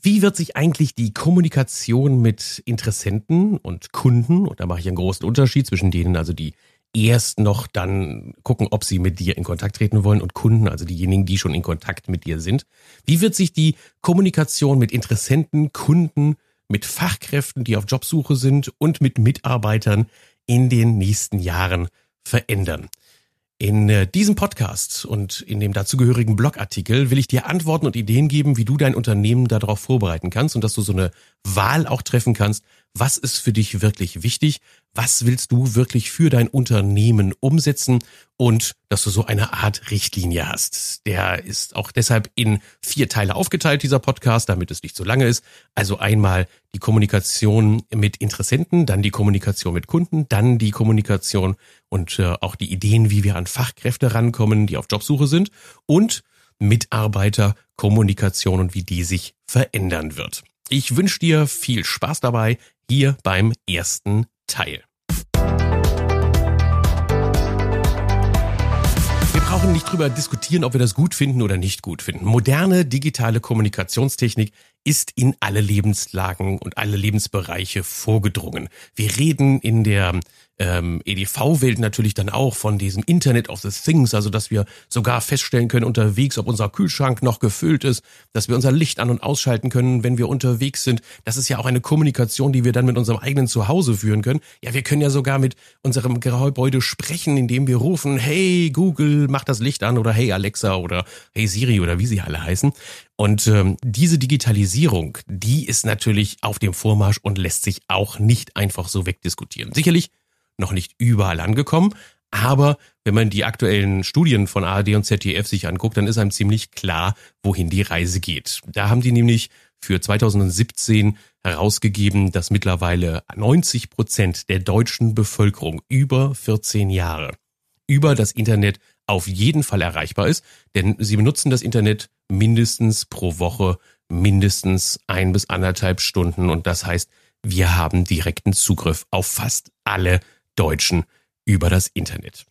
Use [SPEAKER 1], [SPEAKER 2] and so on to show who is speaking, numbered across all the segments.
[SPEAKER 1] Wie wird sich eigentlich die Kommunikation mit Interessenten und Kunden, und da mache ich einen großen Unterschied zwischen denen, also die erst noch dann gucken, ob sie mit dir in Kontakt treten wollen und Kunden, also diejenigen, die schon in Kontakt mit dir sind. Wie wird sich die Kommunikation mit Interessenten, Kunden, mit Fachkräften, die auf Jobsuche sind und mit Mitarbeitern in den nächsten Jahren verändern? In äh, diesem Podcast und in dem dazugehörigen Blogartikel will ich dir Antworten und Ideen geben, wie du dein Unternehmen darauf vorbereiten kannst und dass du so eine Wahl auch treffen kannst, was ist für dich wirklich wichtig, was willst du wirklich für dein Unternehmen umsetzen und dass du so eine Art Richtlinie hast. Der ist auch deshalb in vier Teile aufgeteilt, dieser Podcast, damit es nicht so lange ist. Also einmal die Kommunikation mit Interessenten, dann die Kommunikation mit Kunden, dann die Kommunikation und äh, auch die Ideen, wie wir an Fachkräfte rankommen, die auf Jobsuche sind und Mitarbeiterkommunikation und wie die sich verändern wird. Ich wünsche dir viel Spaß dabei hier beim ersten Teil. Wir brauchen nicht drüber diskutieren, ob wir das gut finden oder nicht gut finden. Moderne digitale Kommunikationstechnik ist in alle Lebenslagen und alle Lebensbereiche vorgedrungen. Wir reden in der ähm, EDV-Welt natürlich dann auch von diesem Internet of the Things, also dass wir sogar feststellen können unterwegs, ob unser Kühlschrank noch gefüllt ist, dass wir unser Licht an- und ausschalten können, wenn wir unterwegs sind. Das ist ja auch eine Kommunikation, die wir dann mit unserem eigenen Zuhause führen können. Ja, wir können ja sogar mit unserem Gebäude sprechen, indem wir rufen, hey Google, mach das Licht an oder hey Alexa oder hey Siri oder wie sie alle heißen. Und ähm, diese Digitalisierung, die ist natürlich auf dem Vormarsch und lässt sich auch nicht einfach so wegdiskutieren. Sicherlich noch nicht überall angekommen. Aber wenn man die aktuellen Studien von ARD und ZDF sich anguckt, dann ist einem ziemlich klar, wohin die Reise geht. Da haben die nämlich für 2017 herausgegeben, dass mittlerweile 90 Prozent der deutschen Bevölkerung über 14 Jahre über das Internet auf jeden Fall erreichbar ist, denn sie benutzen das Internet mindestens pro Woche mindestens ein bis anderthalb Stunden und das heißt, wir haben direkten Zugriff auf fast alle Deutschen über das Internet.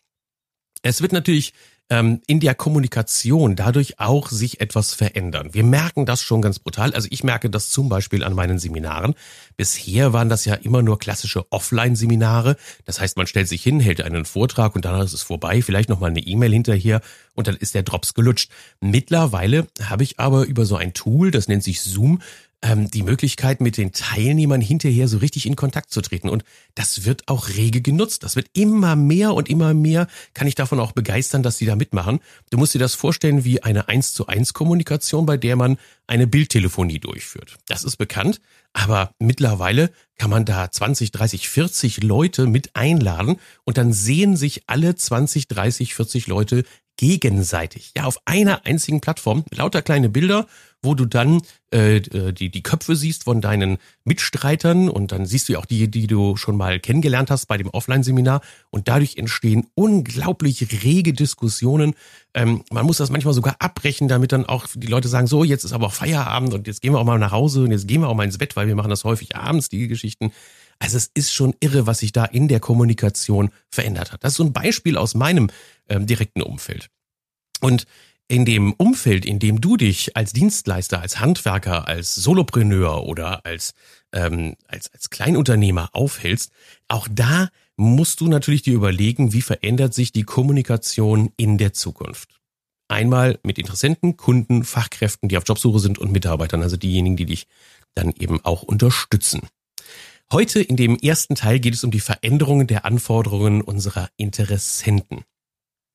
[SPEAKER 1] Es wird natürlich ähm, in der Kommunikation dadurch auch sich etwas verändern. Wir merken das schon ganz brutal. Also ich merke das zum Beispiel an meinen Seminaren. Bisher waren das ja immer nur klassische Offline-Seminare. Das heißt, man stellt sich hin, hält einen Vortrag und danach ist es vorbei. Vielleicht nochmal eine E-Mail hinterher und dann ist der Drops gelutscht. Mittlerweile habe ich aber über so ein Tool, das nennt sich Zoom, ähm, die Möglichkeit, mit den Teilnehmern hinterher so richtig in Kontakt zu treten. Und das wird auch rege genutzt. Das wird immer mehr und immer mehr, kann ich davon auch begeistern, dass sie da mitmachen. Du musst dir das vorstellen wie eine 1 zu 1 Kommunikation, bei der man eine Bildtelefonie durchführt. Das ist bekannt, aber mittlerweile kann man da 20, 30, 40 Leute mit einladen und dann sehen sich alle 20, 30, 40 Leute gegenseitig. Ja, auf einer einzigen Plattform, lauter kleine Bilder, wo du dann äh, äh, die, die Köpfe siehst von deinen Mitstreitern und dann siehst du ja auch die, die du schon mal kennengelernt hast bei dem Offline-Seminar und dadurch entstehen unglaublich rege Diskussionen. Ähm, man muss das manchmal sogar abbrechen, damit dann auch die Leute sagen, so, jetzt ist aber auch Feierabend und jetzt gehen wir auch mal nach Hause und jetzt gehen wir auch mal ins Bett, weil wir machen das häufig abends, die Geschichten. Also es ist schon irre, was sich da in der Kommunikation verändert hat. Das ist so ein Beispiel aus meinem ähm, direkten Umfeld. Und in dem Umfeld, in dem du dich als Dienstleister, als Handwerker, als Solopreneur oder als, ähm, als, als Kleinunternehmer aufhältst, auch da musst du natürlich dir überlegen, wie verändert sich die Kommunikation in der Zukunft. Einmal mit Interessenten, Kunden, Fachkräften, die auf Jobsuche sind und Mitarbeitern, also diejenigen, die dich dann eben auch unterstützen. Heute in dem ersten Teil geht es um die Veränderungen der Anforderungen unserer Interessenten.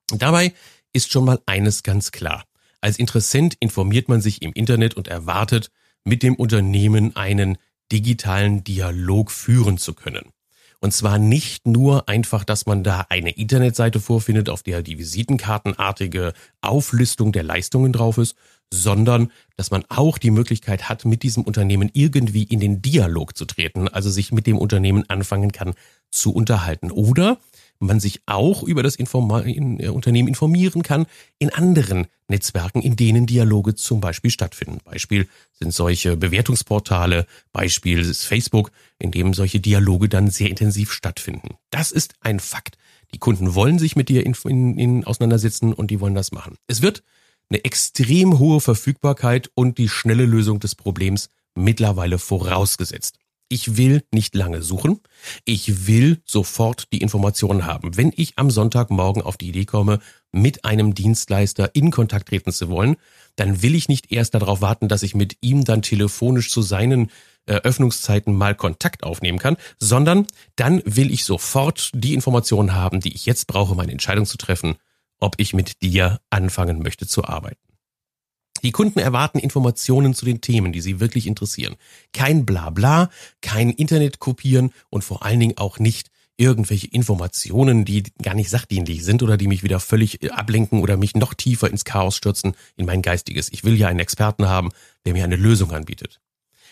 [SPEAKER 1] Dabei ist schon mal eines ganz klar. Als Interessent informiert man sich im Internet und erwartet, mit dem Unternehmen einen digitalen Dialog führen zu können. Und zwar nicht nur einfach, dass man da eine Internetseite vorfindet, auf der die Visitenkartenartige Auflistung der Leistungen drauf ist, sondern dass man auch die Möglichkeit hat, mit diesem Unternehmen irgendwie in den Dialog zu treten, also sich mit dem Unternehmen anfangen kann zu unterhalten. Oder man sich auch über das Informa in, äh, Unternehmen informieren kann in anderen Netzwerken, in denen Dialoge zum Beispiel stattfinden. Beispiel sind solche Bewertungsportale, Beispiel ist Facebook, in dem solche Dialoge dann sehr intensiv stattfinden. Das ist ein Fakt. Die Kunden wollen sich mit dir in, in, in auseinandersetzen und die wollen das machen. Es wird eine extrem hohe Verfügbarkeit und die schnelle Lösung des Problems mittlerweile vorausgesetzt. Ich will nicht lange suchen. Ich will sofort die Informationen haben. Wenn ich am Sonntagmorgen auf die Idee komme, mit einem Dienstleister in Kontakt treten zu wollen, dann will ich nicht erst darauf warten, dass ich mit ihm dann telefonisch zu seinen äh, Öffnungszeiten mal Kontakt aufnehmen kann, sondern dann will ich sofort die Informationen haben, die ich jetzt brauche, meine Entscheidung zu treffen, ob ich mit dir anfangen möchte zu arbeiten. Die Kunden erwarten Informationen zu den Themen, die sie wirklich interessieren. Kein Blabla, kein Internet kopieren und vor allen Dingen auch nicht irgendwelche Informationen, die gar nicht sachdienlich sind oder die mich wieder völlig äh, ablenken oder mich noch tiefer ins Chaos stürzen, in mein Geistiges. Ich will ja einen Experten haben, der mir eine Lösung anbietet.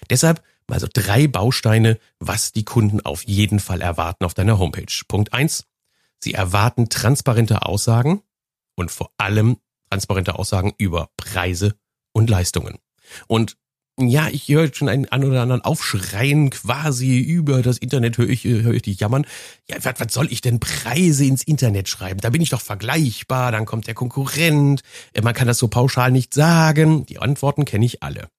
[SPEAKER 1] Deshalb mal so drei Bausteine, was die Kunden auf jeden Fall erwarten auf deiner Homepage. Punkt eins: Sie erwarten transparente Aussagen und vor allem transparente Aussagen über Preise und Leistungen. Und ja, ich höre schon einen an oder anderen Aufschreien quasi über das Internet, höre ich, höre ich die jammern. Ja, was, was soll ich denn Preise ins Internet schreiben? Da bin ich doch vergleichbar, dann kommt der Konkurrent, äh, man kann das so pauschal nicht sagen. Die Antworten kenne ich alle.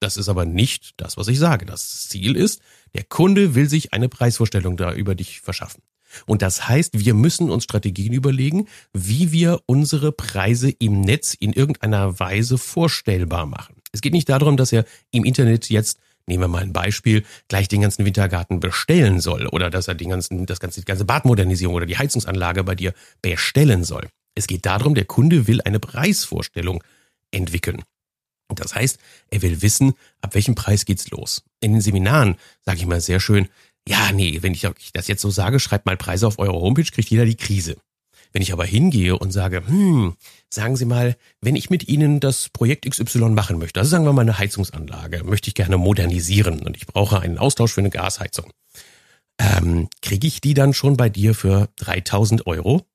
[SPEAKER 1] Das ist aber nicht das, was ich sage. Das Ziel ist, der Kunde will sich eine Preisvorstellung da über dich verschaffen. Und das heißt, wir müssen uns Strategien überlegen, wie wir unsere Preise im Netz in irgendeiner Weise vorstellbar machen. Es geht nicht darum, dass er im Internet jetzt nehmen wir mal ein Beispiel, gleich den ganzen Wintergarten bestellen soll oder dass er den ganzen, das ganze, die ganze Badmodernisierung oder die Heizungsanlage bei dir bestellen soll. Es geht darum, der Kunde will eine Preisvorstellung entwickeln. Das heißt, er will wissen, ab welchem Preis geht's los. In den Seminaren sage ich mal sehr schön, ja, nee, wenn ich das jetzt so sage, schreibt mal Preise auf eure Homepage, kriegt jeder die Krise. Wenn ich aber hingehe und sage, hm, sagen Sie mal, wenn ich mit Ihnen das Projekt XY machen möchte, also sagen wir mal eine Heizungsanlage, möchte ich gerne modernisieren und ich brauche einen Austausch für eine Gasheizung, ähm, kriege ich die dann schon bei dir für 3000 Euro?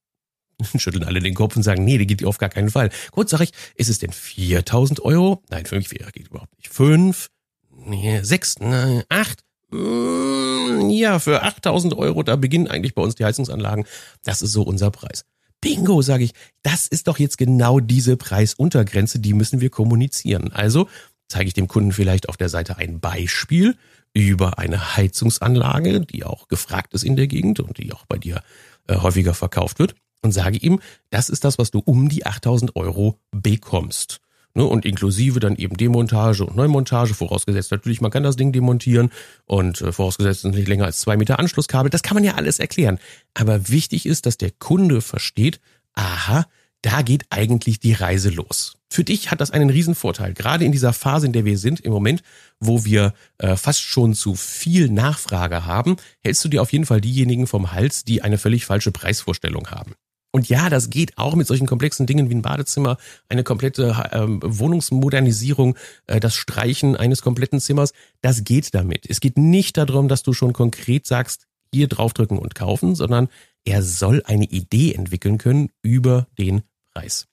[SPEAKER 1] Schütteln alle den Kopf und sagen, nee, die geht auf gar keinen Fall. Gut, sage ich, ist es denn 4000 Euro? Nein, für mich geht überhaupt nicht. Fünf, nee, sechs, nein, acht, ja, für 8000 Euro, da beginnen eigentlich bei uns die Heizungsanlagen. Das ist so unser Preis. Bingo, sage ich. Das ist doch jetzt genau diese Preisuntergrenze, die müssen wir kommunizieren. Also zeige ich dem Kunden vielleicht auf der Seite ein Beispiel über eine Heizungsanlage, die auch gefragt ist in der Gegend und die auch bei dir äh, häufiger verkauft wird und sage ihm, das ist das, was du um die 8000 Euro bekommst. Ne, und inklusive dann eben Demontage und Neumontage, vorausgesetzt natürlich, man kann das Ding demontieren und äh, vorausgesetzt nicht länger als zwei Meter Anschlusskabel. Das kann man ja alles erklären. Aber wichtig ist, dass der Kunde versteht, aha, da geht eigentlich die Reise los. Für dich hat das einen riesen Vorteil, gerade in dieser Phase, in der wir sind im Moment, wo wir äh, fast schon zu viel Nachfrage haben, hältst du dir auf jeden Fall diejenigen vom Hals, die eine völlig falsche Preisvorstellung haben. Und ja, das geht auch mit solchen komplexen Dingen wie ein Badezimmer, eine komplette ähm, Wohnungsmodernisierung, äh, das Streichen eines kompletten Zimmers. Das geht damit. Es geht nicht darum, dass du schon konkret sagst, hier draufdrücken und kaufen, sondern er soll eine Idee entwickeln können über den Preis.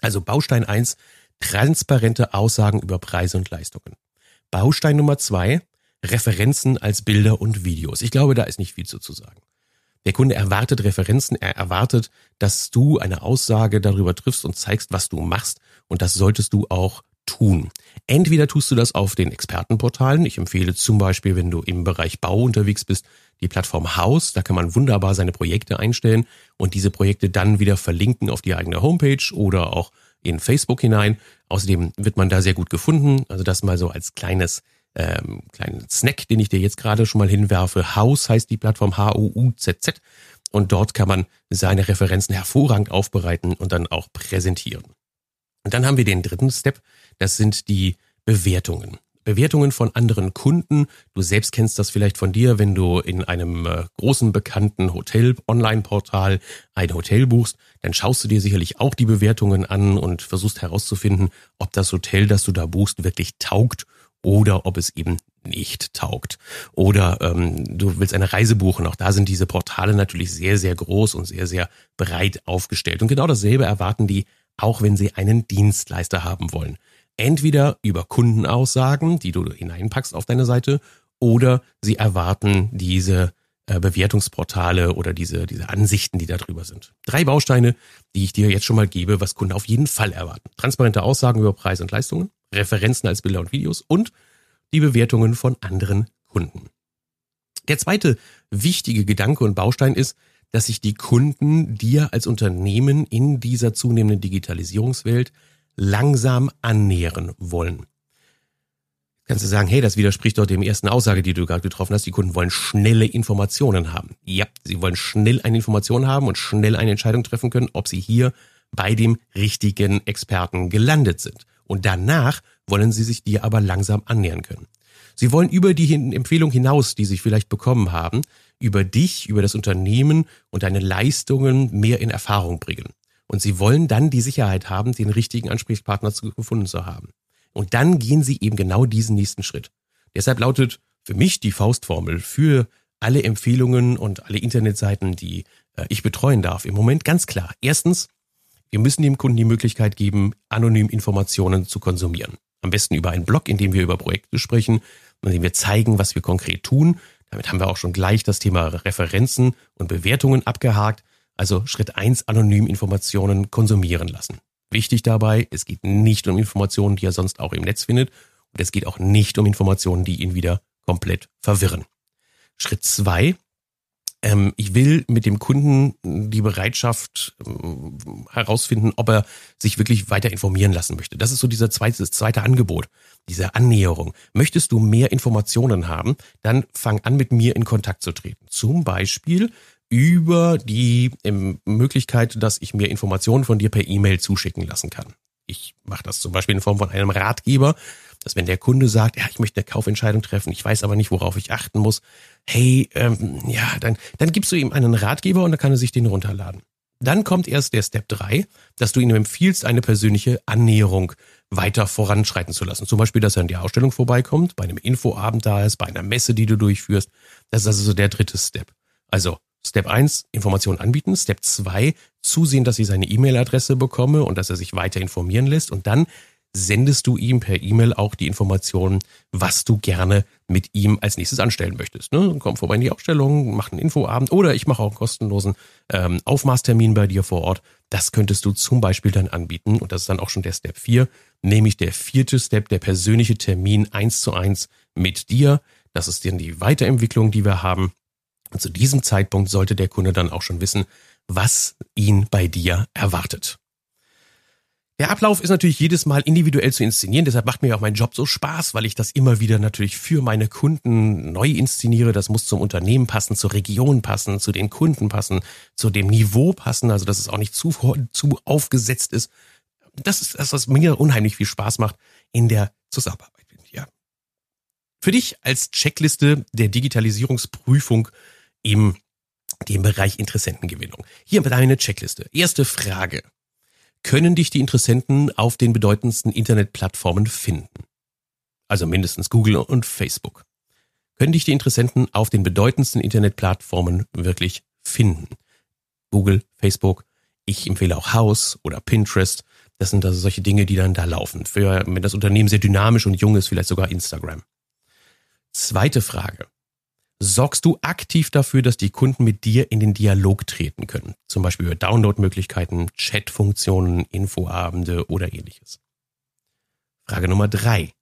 [SPEAKER 1] Also Baustein eins: transparente Aussagen über Preise und Leistungen. Baustein Nummer zwei: Referenzen als Bilder und Videos. Ich glaube, da ist nicht viel zu, zu sagen. Der Kunde erwartet Referenzen, er erwartet, dass du eine Aussage darüber triffst und zeigst, was du machst. Und das solltest du auch tun. Entweder tust du das auf den Expertenportalen. Ich empfehle zum Beispiel, wenn du im Bereich Bau unterwegs bist, die Plattform Haus. Da kann man wunderbar seine Projekte einstellen und diese Projekte dann wieder verlinken auf die eigene Homepage oder auch in Facebook hinein. Außerdem wird man da sehr gut gefunden. Also das mal so als kleines ähm, kleinen Snack, den ich dir jetzt gerade schon mal hinwerfe. House heißt die Plattform H-O-U-Z-Z. Und dort kann man seine Referenzen hervorragend aufbereiten und dann auch präsentieren. Und dann haben wir den dritten Step. Das sind die Bewertungen. Bewertungen von anderen Kunden. Du selbst kennst das vielleicht von dir, wenn du in einem äh, großen bekannten Hotel-Online-Portal ein Hotel buchst, dann schaust du dir sicherlich auch die Bewertungen an und versuchst herauszufinden, ob das Hotel, das du da buchst, wirklich taugt oder ob es eben nicht taugt. Oder ähm, du willst eine Reise buchen. Auch da sind diese Portale natürlich sehr, sehr groß und sehr, sehr breit aufgestellt. Und genau dasselbe erwarten die, auch wenn sie einen Dienstleister haben wollen. Entweder über Kundenaussagen, die du hineinpackst auf deine Seite, oder sie erwarten diese äh, Bewertungsportale oder diese, diese Ansichten, die da drüber sind. Drei Bausteine, die ich dir jetzt schon mal gebe, was Kunden auf jeden Fall erwarten. Transparente Aussagen über Preise und Leistungen, Referenzen als Bilder und Videos und die Bewertungen von anderen Kunden. Der zweite wichtige Gedanke und Baustein ist, dass sich die Kunden dir als Unternehmen in dieser zunehmenden Digitalisierungswelt langsam annähern wollen. Kannst du sagen, hey, das widerspricht doch dem ersten Aussage, die du gerade getroffen hast. Die Kunden wollen schnelle Informationen haben. Ja, sie wollen schnell eine Information haben und schnell eine Entscheidung treffen können, ob sie hier bei dem richtigen Experten gelandet sind. Und danach wollen sie sich dir aber langsam annähern können. Sie wollen über die Empfehlung hinaus, die sie vielleicht bekommen haben, über dich, über das Unternehmen und deine Leistungen mehr in Erfahrung bringen. Und sie wollen dann die Sicherheit haben, den richtigen Ansprechpartner gefunden zu haben. Und dann gehen sie eben genau diesen nächsten Schritt. Deshalb lautet für mich die Faustformel für alle Empfehlungen und alle Internetseiten, die äh, ich betreuen darf, im Moment ganz klar. Erstens, wir müssen dem Kunden die Möglichkeit geben, anonym Informationen zu konsumieren. Am besten über einen Blog, in dem wir über Projekte sprechen, in dem wir zeigen, was wir konkret tun. Damit haben wir auch schon gleich das Thema Referenzen und Bewertungen abgehakt. Also Schritt eins: anonym Informationen konsumieren lassen. Wichtig dabei, es geht nicht um Informationen, die er sonst auch im Netz findet. Und es geht auch nicht um Informationen, die ihn wieder komplett verwirren. Schritt zwei, ähm, ich will mit dem Kunden die Bereitschaft ähm, herausfinden, ob er sich wirklich weiter informieren lassen möchte. Das ist so dieser zweite, das zweite Angebot, diese Annäherung. Möchtest du mehr Informationen haben, dann fang an, mit mir in Kontakt zu treten. Zum Beispiel über die ähm, Möglichkeit, dass ich mir Informationen von dir per E-Mail zuschicken lassen kann. Ich mache das zum Beispiel in Form von einem Ratgeber, dass wenn der Kunde sagt, ja, ich möchte eine Kaufentscheidung treffen, ich weiß aber nicht, worauf ich achten muss, hey, ähm, ja, dann, dann gibst du ihm einen Ratgeber und dann kann er sich den runterladen. Dann kommt erst der Step 3, dass du ihm empfiehlst, eine persönliche Annäherung weiter voranschreiten zu lassen. Zum Beispiel, dass er in die Ausstellung vorbeikommt, bei einem Infoabend da ist, bei einer Messe, die du durchführst. Das ist also so der dritte Step. Also Step 1, Informationen anbieten. Step 2, zusehen, dass ich seine E-Mail-Adresse bekomme und dass er sich weiter informieren lässt. Und dann sendest du ihm per E-Mail auch die Informationen, was du gerne mit ihm als nächstes anstellen möchtest. Ne? Komm vorbei in die Ausstellung, mach einen Infoabend oder ich mache auch einen kostenlosen ähm, Aufmaßtermin bei dir vor Ort. Das könntest du zum Beispiel dann anbieten und das ist dann auch schon der Step 4, nämlich der vierte Step, der persönliche Termin eins zu eins mit dir. Das ist dann die Weiterentwicklung, die wir haben. Und zu diesem Zeitpunkt sollte der Kunde dann auch schon wissen, was ihn bei dir erwartet. Der Ablauf ist natürlich jedes Mal individuell zu inszenieren, deshalb macht mir auch mein Job so Spaß, weil ich das immer wieder natürlich für meine Kunden neu inszeniere. Das muss zum Unternehmen passen, zur Region passen, zu den Kunden passen, zu dem Niveau passen, also dass es auch nicht zu, zu aufgesetzt ist. Das ist das, was mir unheimlich viel Spaß macht in der Zusammenarbeit. Ja. Für dich als Checkliste der Digitalisierungsprüfung im dem Bereich Interessentengewinnung. Hier deine Checkliste. Erste Frage können dich die Interessenten auf den bedeutendsten Internetplattformen finden. Also mindestens Google und Facebook. Können dich die Interessenten auf den bedeutendsten Internetplattformen wirklich finden? Google, Facebook. Ich empfehle auch House oder Pinterest. Das sind also solche Dinge, die dann da laufen. Für, wenn das Unternehmen sehr dynamisch und jung ist, vielleicht sogar Instagram. Zweite Frage sorgst du aktiv dafür, dass die Kunden mit dir in den Dialog treten können. Zum Beispiel über Downloadmöglichkeiten, Chatfunktionen, Infoabende oder ähnliches. Frage Nummer drei.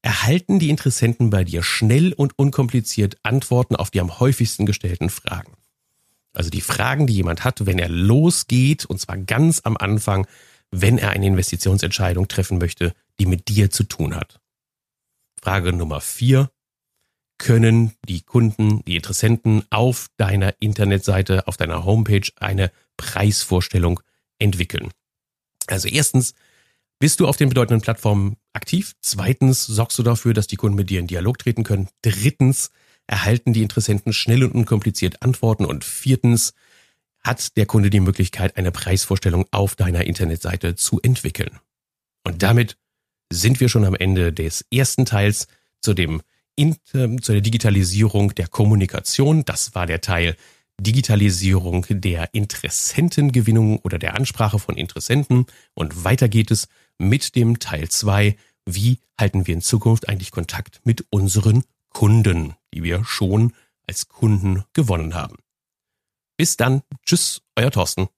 [SPEAKER 1] Erhalten die Interessenten bei dir schnell und unkompliziert Antworten auf die am häufigsten gestellten Fragen? Also die Fragen, die jemand hat, wenn er losgeht, und zwar ganz am Anfang, wenn er eine Investitionsentscheidung treffen möchte, die mit dir zu tun hat. Frage Nummer vier können die Kunden, die Interessenten auf deiner Internetseite, auf deiner Homepage eine Preisvorstellung entwickeln. Also erstens, bist du auf den bedeutenden Plattformen aktiv? Zweitens, sorgst du dafür, dass die Kunden mit dir in Dialog treten können? Drittens, erhalten die Interessenten schnell und unkompliziert Antworten? Und viertens, hat der Kunde die Möglichkeit, eine Preisvorstellung auf deiner Internetseite zu entwickeln? Und damit sind wir schon am Ende des ersten Teils zu dem in, äh, zu der Digitalisierung der Kommunikation. Das war der Teil Digitalisierung der Interessentengewinnung oder der Ansprache von Interessenten. Und weiter geht es mit dem Teil zwei Wie halten wir in Zukunft eigentlich Kontakt mit unseren Kunden, die wir schon als Kunden gewonnen haben? Bis dann. Tschüss, euer Thorsten.